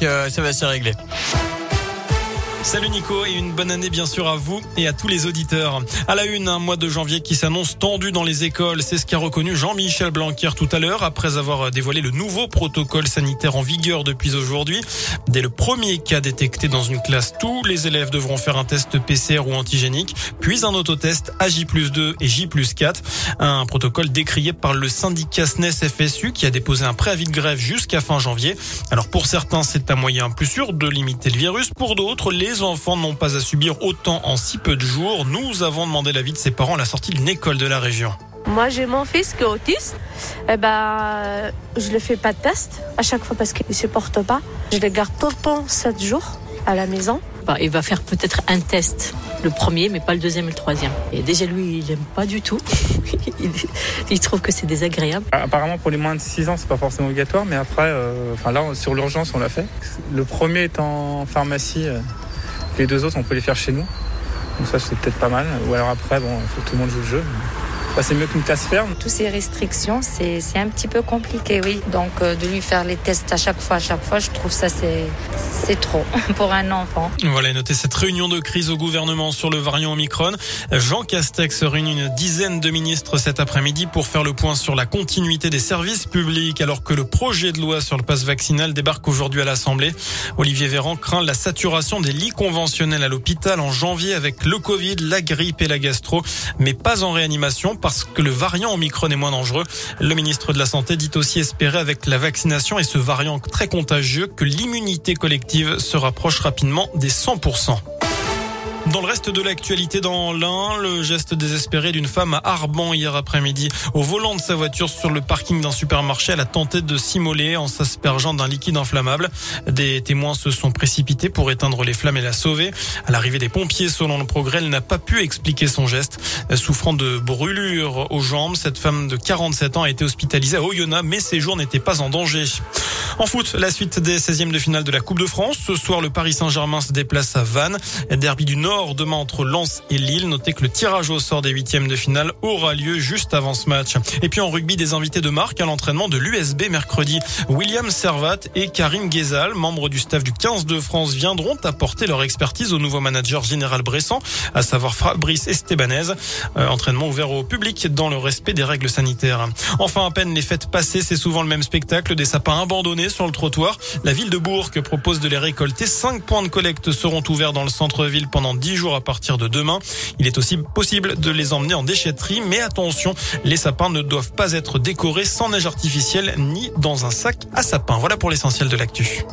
Euh, ça va se régler. Salut Nico et une bonne année bien sûr à vous et à tous les auditeurs. À la une, un mois de janvier qui s'annonce tendu dans les écoles. C'est ce qu'a reconnu Jean-Michel Blanquer tout à l'heure après avoir dévoilé le nouveau protocole sanitaire en vigueur depuis aujourd'hui. Dès le premier cas détecté dans une classe, tous les élèves devront faire un test PCR ou antigénique, puis un autotest à J2 et J4. Un protocole décrié par le syndicat SNES FSU qui a déposé un préavis de grève jusqu'à fin janvier. Alors pour certains, c'est un moyen plus sûr de limiter le virus. Pour d'autres, les les enfants n'ont pas à subir autant en si peu de jours. Nous avons demandé l'avis de ses parents à la sortie d'une école de la région. Moi, j'ai mon fils qui est autiste. Eh ben, je ne fais pas de test à chaque fois parce qu'il ne supporte pas. Je le garde tout le temps 7 jours à la maison. Bah, il va faire peut-être un test, le premier, mais pas le deuxième et le troisième. Et déjà, lui, il n'aime pas du tout. il, trouve que c'est désagréable. Apparemment, pour les moins de 6 ans, c'est pas forcément obligatoire, mais après, euh, enfin là, sur l'urgence, on l'a fait. Le premier est en pharmacie. Euh, les deux autres, on peut les faire chez nous. Donc ça, c'est peut-être pas mal. Ou alors après, bon, il faut que tout le monde joue le jeu. Bah, c'est mieux qu'une classe ferme. Toutes ces restrictions, c'est un petit peu compliqué, oui. Donc euh, de lui faire les tests à chaque fois, à chaque fois, je trouve ça c'est c'est trop pour un enfant. Voilà, notez cette réunion de crise au gouvernement sur le variant Omicron. Jean Castex réunit une dizaine de ministres cet après-midi pour faire le point sur la continuité des services publics alors que le projet de loi sur le passe vaccinal débarque aujourd'hui à l'Assemblée. Olivier Véran craint la saturation des lits conventionnels à l'hôpital en janvier avec le Covid, la grippe et la gastro, mais pas en réanimation parce que le variant Omicron est moins dangereux. Le ministre de la Santé dit aussi espérer avec la vaccination et ce variant très contagieux que l'immunité collective se rapproche rapidement des 100%. Dans le reste de l'actualité dans l'Ain, le geste désespéré d'une femme à Arban hier après-midi. Au volant de sa voiture sur le parking d'un supermarché, elle a tenté de s'immoler en s'aspergeant d'un liquide inflammable. Des témoins se sont précipités pour éteindre les flammes et la sauver. À l'arrivée des pompiers, selon le progrès, elle n'a pas pu expliquer son geste. Souffrant de brûlures aux jambes, cette femme de 47 ans a été hospitalisée à Oyonnax, mais ses jours n'étaient pas en danger. En foot, la suite des 16e de finale de la Coupe de France. Ce soir, le Paris Saint-Germain se déplace à Vannes. Derby du Nord demain entre Lens et Lille. Notez que le tirage au sort des huitièmes de finale aura lieu juste avant ce match. Et puis en rugby, des invités de marque à l'entraînement de l'USB mercredi. William Servat et Karine Guézal, membres du staff du 15 de France, viendront apporter leur expertise au nouveau manager général Bressan, à savoir Fabrice Estebanez. Euh, entraînement ouvert au public dans le respect des règles sanitaires. Enfin, à peine les fêtes passées, c'est souvent le même spectacle, des sapins abandonnés sur le trottoir. La ville de Bourg propose de les récolter. Cinq points de collecte seront ouverts dans le centre-ville pendant dix jours à partir de demain. Il est aussi possible de les emmener en déchetterie, mais attention, les sapins ne doivent pas être décorés sans neige artificielle ni dans un sac à sapin. Voilà pour l'essentiel de l'actu.